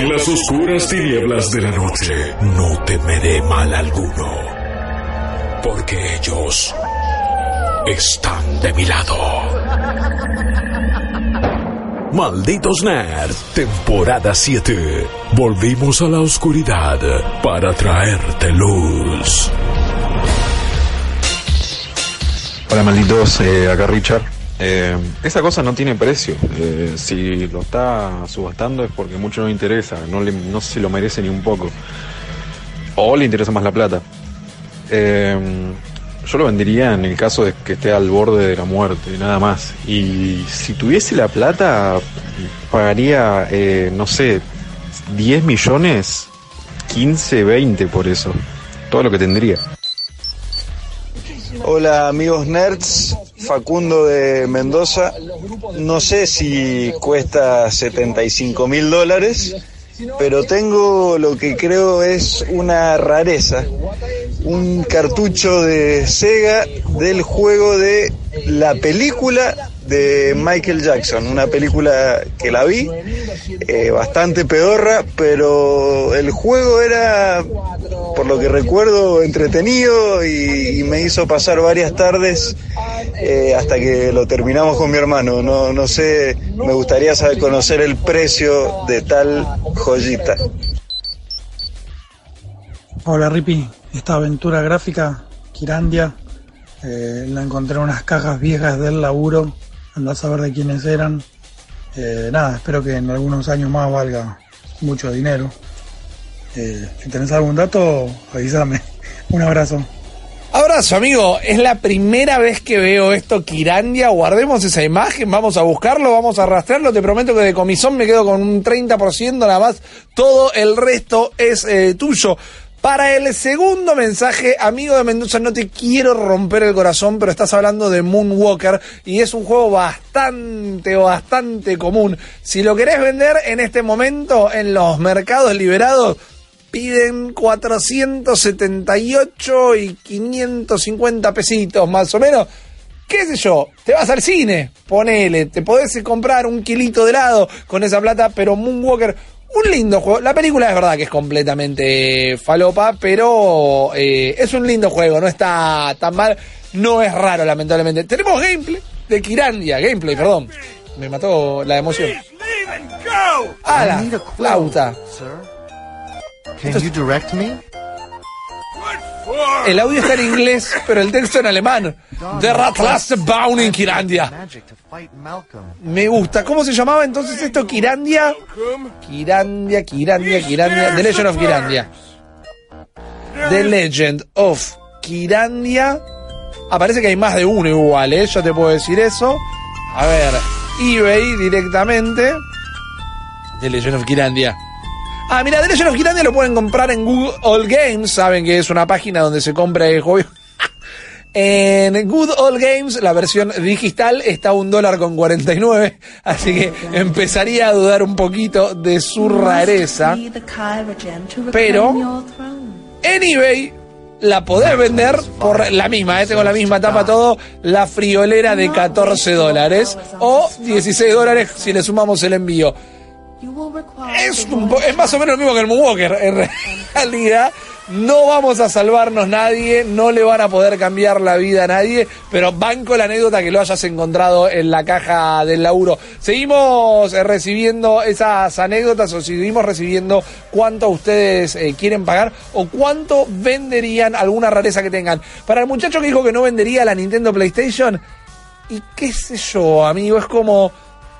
En las oscuras tinieblas de la noche no temeré mal alguno, porque ellos están de mi lado. Malditos Nerds, temporada 7. Volvimos a la oscuridad para traerte luz. Hola malditos, eh, acá Richard. Eh, esa cosa no tiene precio. Eh, si lo está subastando es porque mucho no le interesa, no, se lo merece ni un poco. O le interesa más la plata. Eh, yo lo vendería en el caso de que esté al borde de la muerte, nada más. Y si tuviese la plata, pagaría, no sé, 10 millones, 15, 20 por eso. Todo lo que tendría. Hola amigos nerds, Facundo de Mendoza. No sé si cuesta 75 mil dólares, pero tengo lo que creo es una rareza. Un cartucho de Sega del juego de la película de Michael Jackson, una película que la vi, eh, bastante pedorra, pero el juego era, por lo que recuerdo, entretenido y, me hizo pasar varias tardes eh, hasta que lo terminamos con mi hermano. No, no sé, me gustaría saber conocer el precio de tal joyita. Hola Ripi, esta aventura gráfica, Kirandia, eh, la encontré en unas cajas viejas del laburo, a saber de quiénes eran. Eh, nada, espero que en algunos años más valga mucho dinero. Eh, si tenés algún dato, avísame. Un abrazo. Abrazo, amigo. Es la primera vez que veo esto, Kirandia. Guardemos esa imagen, vamos a buscarlo, vamos a rastrearlo. Te prometo que de comisón me quedo con un 30% nada más. Todo el resto es eh, tuyo. Para el segundo mensaje, amigo de Mendoza, no te quiero romper el corazón, pero estás hablando de Moonwalker y es un juego bastante, bastante común. Si lo querés vender en este momento en los mercados liberados, piden 478 y 550 pesitos más o menos. ¿Qué sé yo? Te vas al cine, ponele, te podés comprar un kilito de helado con esa plata, pero Moonwalker, un lindo juego. La película es verdad que es completamente falopa, pero eh, es un lindo juego, no está tan mal, no es raro lamentablemente. Tenemos gameplay de Kirandia, gameplay, perdón. Me mató la emoción. Ah, la flauta. Can you direct me? El audio está en inglés, pero el texto en alemán. The Ratlaste Baun in Kirandia. Me gusta. ¿Cómo se llamaba entonces esto? Kirandia. Kirandia, Kirandia, Kirandia. The Legend of Kirandia. The Legend of Kirandia. Ah, parece que hay más de uno igual, ¿eh? Yo te puedo decir eso. A ver, eBay directamente. The Legend of Kirandia. Ah, mira, The Legend of Kirandia lo pueden comprar en Google All Games. Saben que es una página donde se compra el juego. En Good Old Games, la versión digital está a un dólar con 49, así que empezaría a dudar un poquito de su rareza. Pero en eBay la podés vender por la misma, ¿eh? tengo la misma tapa todo, la friolera de 14 dólares o 16 dólares si le sumamos el envío. Es, un es más o menos lo mismo que el Moonwalker, en realidad. No vamos a salvarnos nadie, no le van a poder cambiar la vida a nadie, pero banco la anécdota que lo hayas encontrado en la caja del laburo. Seguimos eh, recibiendo esas anécdotas o seguimos recibiendo cuánto ustedes eh, quieren pagar o cuánto venderían alguna rareza que tengan. Para el muchacho que dijo que no vendería la Nintendo PlayStation, y qué sé yo, amigo, es como...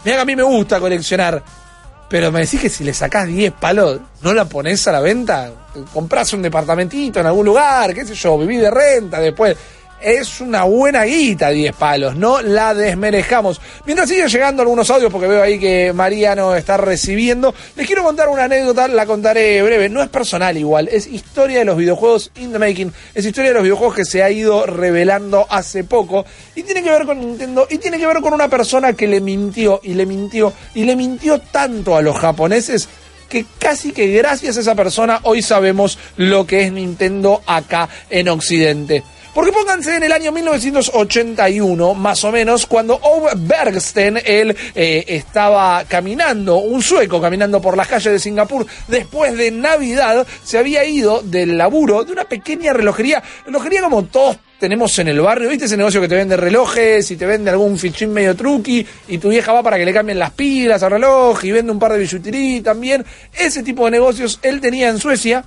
Mira que a mí me gusta coleccionar, pero me decís que si le sacás 10 palos, ¿no la pones a la venta? Comprás un departamentito en algún lugar, qué sé yo, vivís de renta después. Es una buena guita 10 palos, no la desmerezcamos. Mientras siguen llegando algunos audios, porque veo ahí que Mariano está recibiendo, les quiero contar una anécdota, la contaré breve. No es personal igual, es historia de los videojuegos in the making. Es historia de los videojuegos que se ha ido revelando hace poco. Y tiene que ver con Nintendo, y tiene que ver con una persona que le mintió, y le mintió, y le mintió tanto a los japoneses que casi que gracias a esa persona hoy sabemos lo que es Nintendo acá en Occidente. Porque pónganse en el año 1981, más o menos, cuando Ove Bergsten, él eh, estaba caminando, un sueco caminando por las calles de Singapur, después de Navidad, se había ido del laburo de una pequeña relojería, relojería como todos tenemos en el barrio, ¿viste ese negocio que te vende relojes y te vende algún fichín medio truqui y tu vieja va para que le cambien las pilas al reloj y vende un par de billutería también? Ese tipo de negocios él tenía en Suecia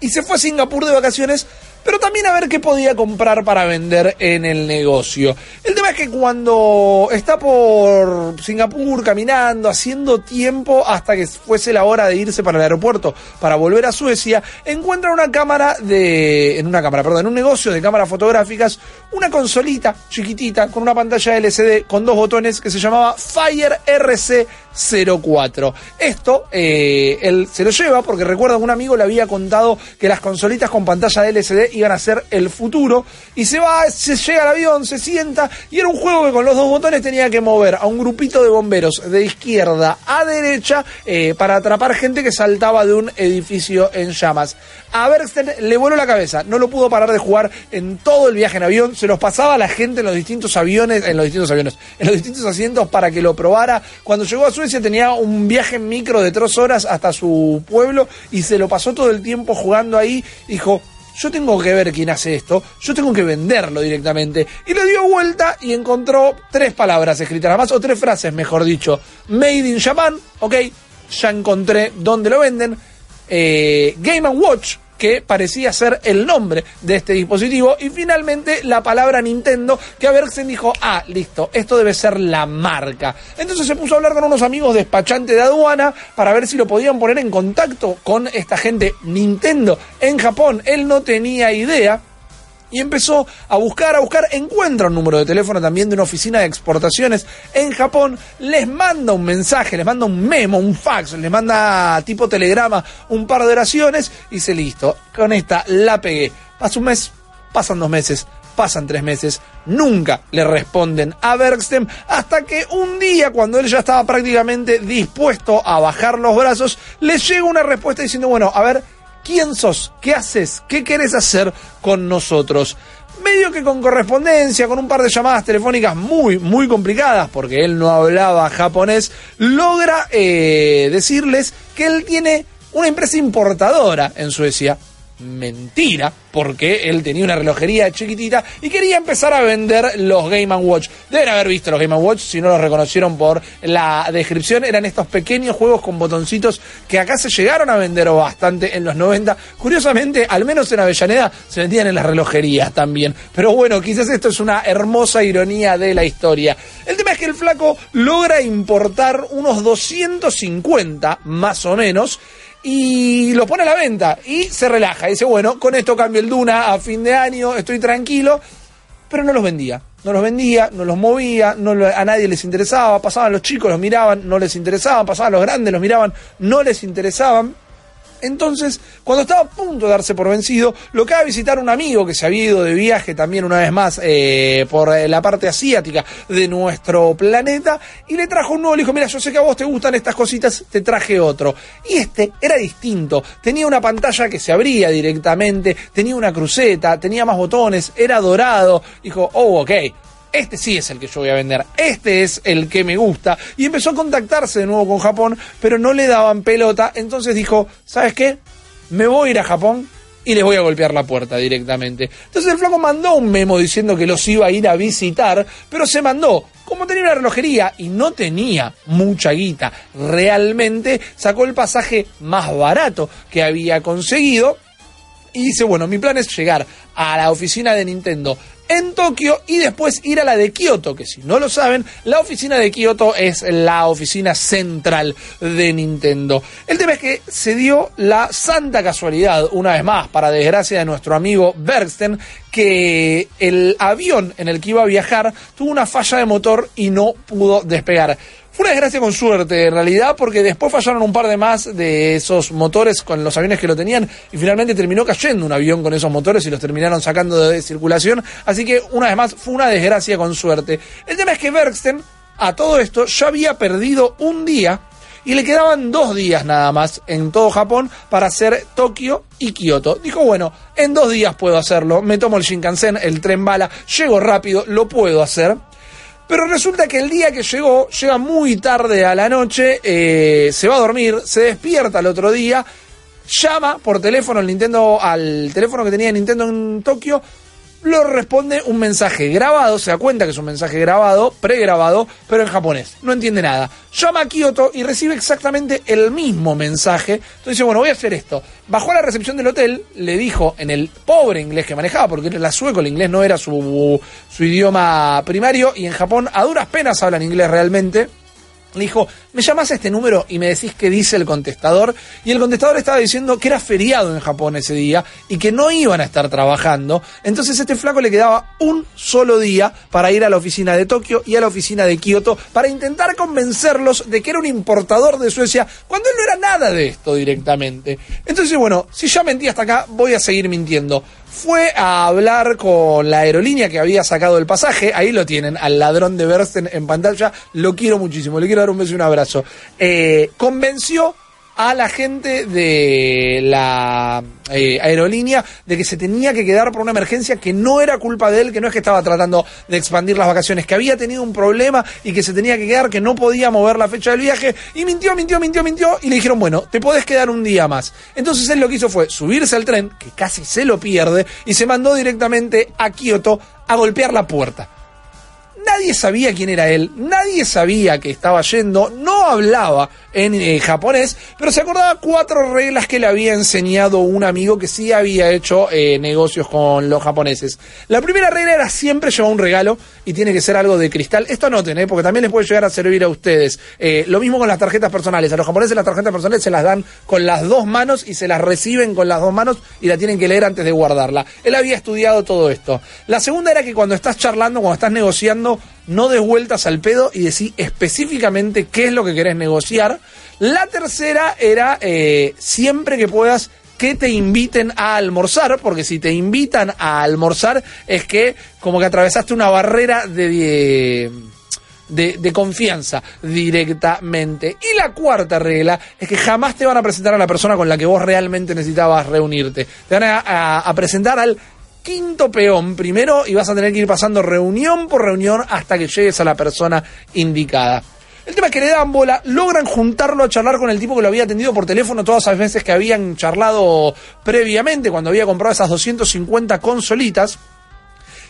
y se fue a Singapur de vacaciones pero también a ver qué podía comprar para vender en el negocio. El tema es que cuando está por Singapur caminando, haciendo tiempo hasta que fuese la hora de irse para el aeropuerto para volver a Suecia, encuentra una cámara de en una cámara, perdón, en un negocio de cámaras fotográficas, una consolita chiquitita con una pantalla LCD con dos botones que se llamaba Fire RC 04. Esto eh, él se lo lleva porque recuerda un amigo le había contado que las consolitas con pantalla LCD iban a ser el futuro y se va, se llega al avión, se sienta y era un juego que con los dos botones tenía que mover a un grupito de bomberos de izquierda a derecha eh, para atrapar gente que saltaba de un edificio en llamas. A Bergsten le voló la cabeza, no lo pudo parar de jugar en todo el viaje en avión, se los pasaba a la gente en los distintos aviones, en los distintos aviones, en los distintos asientos para que lo probara. Cuando llegó a Suecia tenía un viaje en micro de tres horas hasta su pueblo y se lo pasó todo el tiempo jugando ahí. Dijo, yo tengo que ver quién hace esto, yo tengo que venderlo directamente. Y le dio vuelta y encontró tres palabras escritas, más o tres frases, mejor dicho. Made in Japan, ok, ya encontré dónde lo venden. Eh, Game Watch, que parecía ser el nombre de este dispositivo. Y finalmente la palabra Nintendo, que a Bergsen dijo, ah, listo, esto debe ser la marca. Entonces se puso a hablar con unos amigos despachantes de aduana para ver si lo podían poner en contacto con esta gente Nintendo en Japón. Él no tenía idea y empezó a buscar, a buscar, encuentra un número de teléfono también de una oficina de exportaciones en Japón, les manda un mensaje, les manda un memo, un fax, les manda tipo telegrama un par de oraciones y dice listo, con esta la pegué. Pasa un mes, pasan dos meses, pasan tres meses, nunca le responden a Bergsten hasta que un día, cuando él ya estaba prácticamente dispuesto a bajar los brazos, le llega una respuesta diciendo, bueno, a ver, ¿Quién sos? ¿Qué haces? ¿Qué querés hacer con nosotros? Medio que con correspondencia, con un par de llamadas telefónicas muy, muy complicadas, porque él no hablaba japonés, logra eh, decirles que él tiene una empresa importadora en Suecia mentira, porque él tenía una relojería chiquitita y quería empezar a vender los Game Watch. Deben haber visto los Game Watch, si no los reconocieron por la descripción, eran estos pequeños juegos con botoncitos que acá se llegaron a vender bastante en los 90. Curiosamente, al menos en Avellaneda, se vendían en las relojerías también. Pero bueno, quizás esto es una hermosa ironía de la historia. El tema es que el flaco logra importar unos 250, más o menos, y lo pone a la venta y se relaja. Dice, bueno, con esto cambio el Duna a fin de año, estoy tranquilo, pero no los vendía. No los vendía, no los movía, no a nadie les interesaba, pasaban los chicos, los miraban, no les interesaban, pasaban los grandes, los miraban, no les interesaban. Entonces, cuando estaba a punto de darse por vencido, lo que a visitar un amigo que se había ido de viaje también una vez más eh, por eh, la parte asiática de nuestro planeta y le trajo un nuevo. Le dijo: Mira, yo sé que a vos te gustan estas cositas, te traje otro. Y este era distinto. Tenía una pantalla que se abría directamente, tenía una cruceta, tenía más botones, era dorado. Dijo: Oh, ok este sí es el que yo voy a vender, este es el que me gusta. Y empezó a contactarse de nuevo con Japón, pero no le daban pelota. Entonces dijo, ¿sabes qué? Me voy a ir a Japón y les voy a golpear la puerta directamente. Entonces el flaco mandó un memo diciendo que los iba a ir a visitar, pero se mandó. Como tenía una relojería y no tenía mucha guita, realmente sacó el pasaje más barato que había conseguido y dice, bueno, mi plan es llegar a la oficina de Nintendo en Tokio y después ir a la de Kioto, que si no lo saben, la oficina de Kioto es la oficina central de Nintendo. El tema es que se dio la santa casualidad, una vez más, para desgracia de nuestro amigo Bergsten, que el avión en el que iba a viajar tuvo una falla de motor y no pudo despegar. Una desgracia con suerte, en realidad, porque después fallaron un par de más de esos motores con los aviones que lo tenían y finalmente terminó cayendo un avión con esos motores y los terminaron sacando de circulación. Así que, una vez más, fue una desgracia con suerte. El tema es que Bergsten, a todo esto, ya había perdido un día y le quedaban dos días nada más en todo Japón para hacer Tokio y Kioto. Dijo, bueno, en dos días puedo hacerlo, me tomo el Shinkansen, el tren bala, llego rápido, lo puedo hacer. Pero resulta que el día que llegó, llega muy tarde a la noche, eh, se va a dormir, se despierta el otro día, llama por teléfono al Nintendo, al teléfono que tenía Nintendo en Tokio, lo responde un mensaje grabado, se da cuenta que es un mensaje grabado, pregrabado, pero en japonés. No entiende nada. Llama a Kyoto y recibe exactamente el mismo mensaje. Entonces dice, bueno, voy a hacer esto. Bajó a la recepción del hotel, le dijo en el pobre inglés que manejaba, porque era sueco, el inglés no era su, su idioma primario, y en Japón a duras penas hablan inglés realmente le dijo, me llamas a este número y me decís qué dice el contestador. Y el contestador estaba diciendo que era feriado en Japón ese día y que no iban a estar trabajando. Entonces este flaco le quedaba un solo día para ir a la oficina de Tokio y a la oficina de Kioto para intentar convencerlos de que era un importador de Suecia cuando él no era nada de esto directamente. Entonces, bueno, si ya mentí hasta acá, voy a seguir mintiendo fue a hablar con la aerolínea que había sacado el pasaje. Ahí lo tienen, al ladrón de Bersten en pantalla. Lo quiero muchísimo, le quiero dar un beso y un Eh, convenció a la gente de la eh, aerolínea de que se tenía que quedar por una emergencia que no era culpa de él, que no es que estaba tratando de expandir las vacaciones, que había tenido un problema y que se tenía que quedar, que no podía mover la fecha del viaje, y mintió, mintió, mintió, mintió, y le dijeron, bueno, te podés quedar un día más. Entonces él lo que hizo fue subirse al tren, que casi se lo pierde, y se mandó directamente a Kioto a golpear la puerta. Nadie sabía quién era él, nadie sabía que estaba yendo, no hablaba en eh, japonés, pero se acordaba cuatro reglas que le había enseñado un amigo que sí había hecho eh, negocios con los japoneses. La primera regla era siempre llevar un regalo y tiene que ser algo de cristal. Esto anoten, ¿eh? porque también les puede llegar a servir a ustedes. Eh, lo mismo con las tarjetas personales. A los japoneses las tarjetas personales se las dan con las dos manos y se las reciben con las dos manos y la tienen que leer antes de guardarla. Él había estudiado todo esto. La segunda era que cuando estás charlando, cuando estás negociando, no des vueltas al pedo y decís específicamente qué es lo que querés negociar. La tercera era eh, siempre que puedas que te inviten a almorzar, porque si te invitan a almorzar es que como que atravesaste una barrera de, de, confianza directamente. Y la cuarta regla es que jamás te van a presentar a la persona con la que vos realmente necesitabas reunirte. Te van a, a presentar al quinto peón primero y vas a tener que ir pasando reunión por reunión hasta que llegues a la persona indicada. El tema es que le dan bola, logran juntarlo a charlar con el tipo que lo había atendido por teléfono todas las veces que habían charlado previamente, cuando había comprado esas 250 consolitas.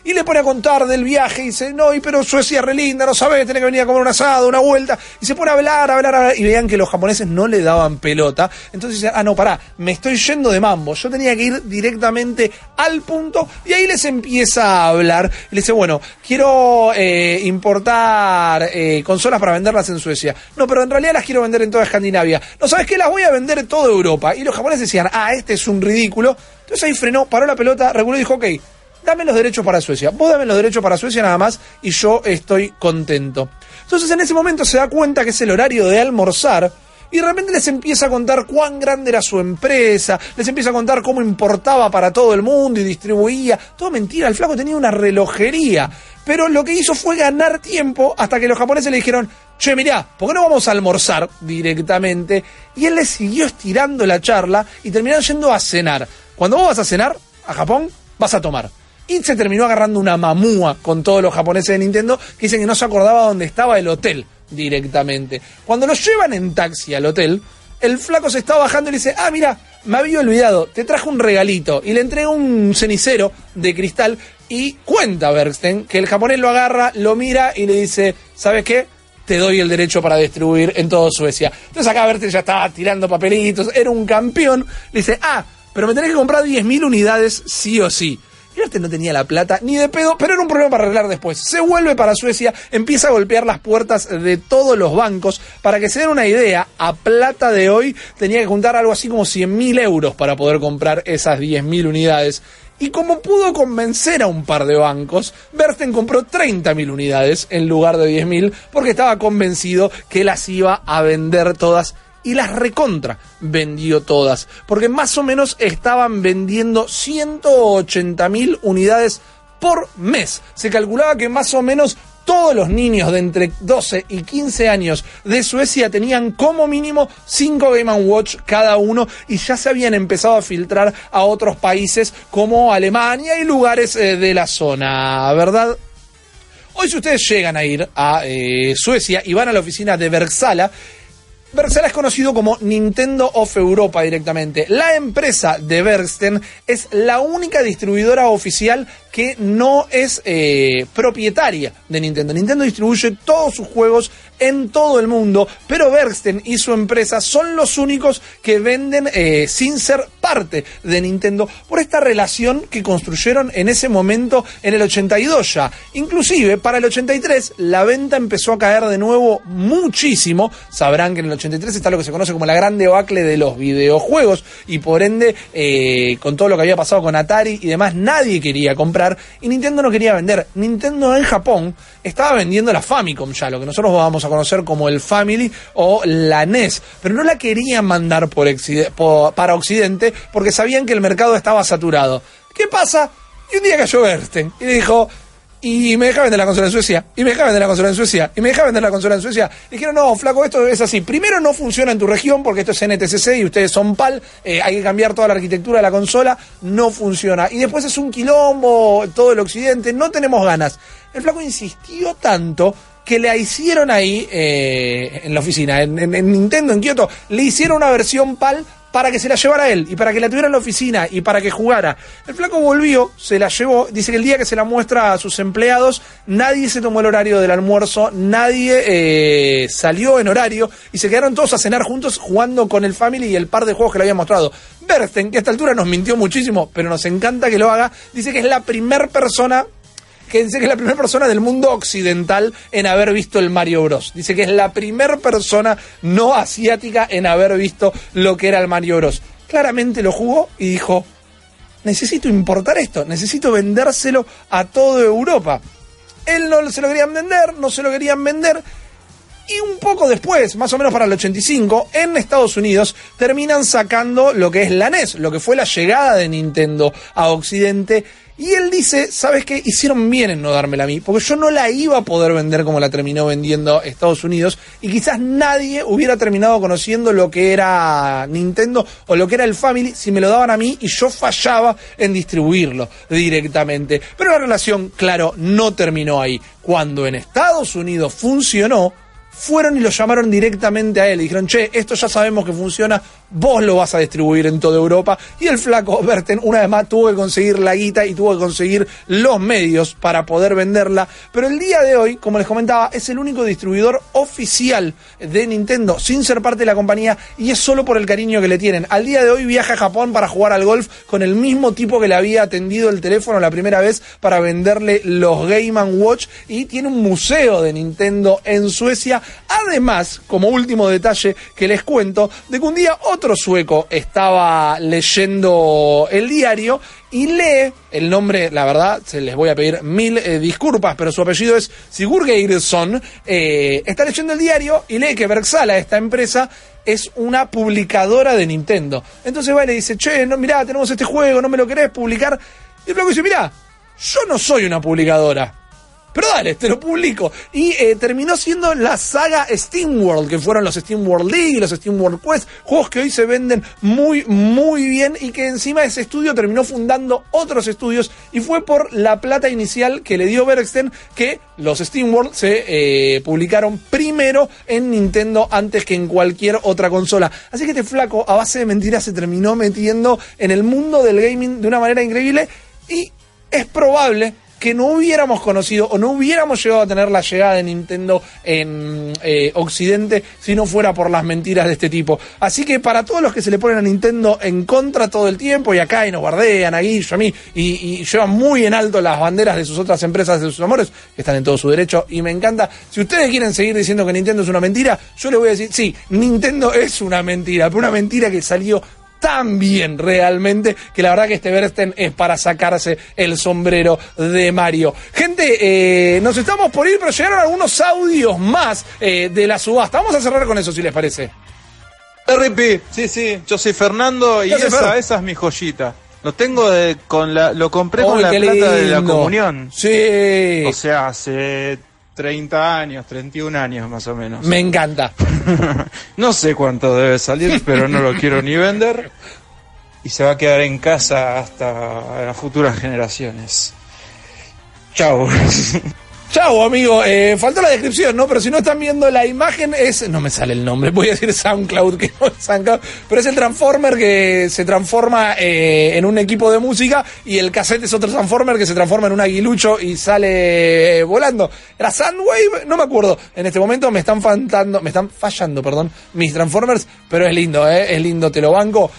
Y le pone a contar del viaje y dice, no, pero Suecia es re linda, no sabes, tenés que venir a comer un asado, una vuelta. Y se pone a hablar, a hablar, a hablar. Y vean que los japoneses no le daban pelota. Entonces dice, ah, no, pará, me estoy yendo de mambo. Yo tenía que ir directamente al punto. Y ahí les empieza a hablar. Y le dice, bueno, quiero eh, importar eh, consolas para venderlas en Suecia. No, pero en realidad las quiero vender en toda Escandinavia. No, ¿sabes qué? Las voy a vender en toda Europa. Y los japoneses decían, ah, este es un ridículo. Entonces ahí frenó, paró la pelota, reguló y dijo, ok, dame los derechos para Suecia. Vos dame los derechos para Suecia nada más y yo estoy contento. Entonces en ese momento se da cuenta que es el horario de almorzar y de repente les empieza a contar cuán grande era su empresa, les empieza a contar cómo importaba para todo el mundo y distribuía. Todo mentira, el flaco tenía una relojería. Pero lo que hizo fue ganar tiempo hasta que los japoneses le dijeron, che, mirá, ¿por qué no vamos a almorzar directamente? Y él le siguió estirando la charla y terminaron yendo a cenar. Cuando vos vas a cenar a Japón, vas a tomar y se terminó agarrando una mamúa con todos los japoneses de Nintendo que dicen que no se acordaba dónde estaba el hotel directamente. Cuando lo llevan en taxi al hotel, el flaco se está bajando y le dice, ah, mira, me había olvidado, te trajo un regalito y le entrega un cenicero de cristal y cuenta Bergsten que el japonés lo agarra, lo mira y le dice, ¿sabes qué? Te doy el derecho para distribuir en toda Suecia. Entonces acá Bergsten ya estaba tirando papelitos, era un campeón, le dice, ah, pero me tenés que comprar 10.000 unidades sí o sí. Este no tenía la plata ni de pedo, pero era un problema para arreglar después. Se vuelve para Suecia, empieza a golpear las puertas de todos los bancos. Para que se den una idea, a plata de hoy tenía que juntar algo así como 100.000 euros para poder comprar esas 10.000 unidades. Y como pudo convencer a un par de bancos, Bersten compró 30.000 unidades en lugar de 10.000 porque estaba convencido que las iba a vender todas y las recontra vendió todas, porque más o menos estaban vendiendo 180 mil unidades por mes. Se calculaba que más o menos todos los niños de entre 12 y 15 años de Suecia tenían como mínimo 5 Game Watch cada uno y ya se habían empezado a filtrar a otros países como Alemania y lugares eh, de la zona, ¿verdad? Hoy si ustedes llegan a ir a eh, Suecia y van a la oficina de Bergsala, Bergsala es conocido como Nintendo of Europa directamente. La empresa de Bergsten es la única distribuidora oficial que no es eh, propietaria de Nintendo. Nintendo distribuye todos sus juegos en todo el mundo, pero Bergsten y su empresa son los únicos que venden eh, sin ser parte de Nintendo por esta relación que construyeron en ese momento en el 82 ya. Inclusive para el 83 la venta empezó a caer de nuevo muchísimo. Sabrán que en el 83 está lo que se conoce como la gran debacle de los videojuegos y por ende eh, con todo lo que había pasado con Atari y demás nadie quería comprar y Nintendo no quería vender. Nintendo en Japón estaba vendiendo la Famicom ya, lo que nosotros vamos a conocer como el Family o la NES, pero no la querían mandar por, para Occidente porque sabían que el mercado estaba saturado. ¿Qué pasa? Y un día cayó Bernstein y dijo, y me deja vender la consola en Suecia, y me deja vender la consola en Suecia, y me deja vender la consola en Suecia. Dijeron, no, flaco, esto es así. Primero no funciona en tu región porque esto es NTCC y ustedes son PAL, eh, hay que cambiar toda la arquitectura de la consola, no funciona. Y después es un quilombo, todo el occidente, no tenemos ganas. El flaco insistió tanto que le hicieron ahí eh, en la oficina, en, en- en Nintendo, en Kioto, le hicieron una versión PAL para que se la llevara él y para que la tuviera en la oficina y para que jugara. El flaco volvió, se la llevó, dice que el día que se la muestra a sus empleados, nadie se tomó el horario del almuerzo, nadie eh, salió en horario y se quedaron todos a cenar juntos jugando con el Family y el par de juegos que le había mostrado. Bersten, que a esta altura nos mintió muchísimo, pero nos encanta que lo haga, dice que es la primer persona que dice que es la primera persona del mundo occidental en haber visto el Mario Bros. Dice que es la primera persona no asiática en haber visto lo que era el Mario Bros. Claramente lo jugó y dijo, necesito importar esto, necesito vendérselo a toda Europa. Él no se lo querían vender, no se lo querían vender. Y un poco después, más o menos para el 85, en Estados Unidos terminan sacando lo que es la NES, lo que fue la llegada de Nintendo a Occidente. Y él dice, ¿sabes qué? Hicieron bien en no dármela a mí, porque yo no la iba a poder vender como la terminó vendiendo Estados Unidos, y quizás nadie hubiera terminado conociendo lo que era Nintendo o lo que era el Family si me lo daban a mí y yo fallaba en distribuirlo directamente. Pero la relación, claro, no terminó ahí. Cuando en Estados Unidos funcionó, fueron y lo llamaron directamente a él y dijeron, che, esto ya sabemos que funciona, vos lo vas a distribuir en toda Europa. Y el flaco Berten, una vez más, tuvo que conseguir la guita y tuvo que conseguir los medios para poder venderla. Pero el día de hoy, como les comentaba, es el único distribuidor oficial de Nintendo sin ser parte de la compañía y es solo por el cariño que le tienen. Al día de hoy viaja a Japón para jugar al golf con el mismo tipo que le había atendido el teléfono la primera vez para venderle los Game Watch y tiene un museo de Nintendo en Suecia. Además, como último detalle que les cuento, de que un día otro sueco estaba leyendo el diario y lee el nombre, la verdad, se les voy a pedir mil eh, disculpas, pero su apellido es Sigurgeirsson. Eh, está leyendo el diario y lee que Bergsala, esta empresa, es una publicadora de Nintendo. Entonces va y le dice, che, no, mirá, tenemos este juego, no me lo querés publicar. Y el dice, mirá, yo no soy una publicadora. Pero dale, te lo publico. Y eh, terminó siendo la saga Steam World, que fueron los Steam World League y los Steam World Quest, juegos que hoy se venden muy, muy bien y que encima ese estudio terminó fundando otros estudios y fue por la plata inicial que le dio Bergsten que los Steam World se eh, publicaron primero en Nintendo antes que en cualquier otra consola. Así que este flaco, a base de mentiras, se terminó metiendo en el mundo del gaming de una manera increíble y es probable que no hubiéramos conocido o no hubiéramos llegado a tener la llegada de Nintendo en eh, Occidente si no fuera por las mentiras de este tipo. Así que para todos los que se le ponen a Nintendo en contra todo el tiempo y acá y nos guardean a Guillo, a mí y, y llevan muy en alto las banderas de sus otras empresas, de sus amores, que están en todo su derecho y me encanta. Si ustedes quieren seguir diciendo que Nintendo es una mentira, yo les voy a decir, sí, Nintendo es una mentira, pero una mentira que salió tan bien realmente que la verdad que este Bersten es para sacarse el sombrero de Mario. Gente, eh, nos estamos por ir, pero llegaron algunos audios más eh, de la subasta. Vamos a cerrar con eso, si les parece. RP, sí, sí, yo soy Fernando y ¿Qué hace, esa, es mi joyita. Lo tengo de- con la, lo compré con ¡Ay, la plata de la comunión. Sí. O sea, hace 30 años, 31 años más o menos. Me encanta. no sé cuánto debe salir, pero no lo quiero ni vender. Y se va a quedar en casa hasta las futuras generaciones. Chao. Chau, amigo. Eh, faltó la descripción, ¿no? Pero si no están viendo la imagen, es. No me sale el nombre, voy a decir SoundCloud, que no es SoundCloud. Pero es el Transformer que se transforma eh, en un equipo de música y el cassette es otro Transformer que se transforma en un aguilucho y sale eh, volando. ¿Era Soundwave? No me acuerdo. En este momento me están faltando, me están fallando, perdón, mis Transformers, pero es lindo, ¿eh? Es lindo, te lo banco.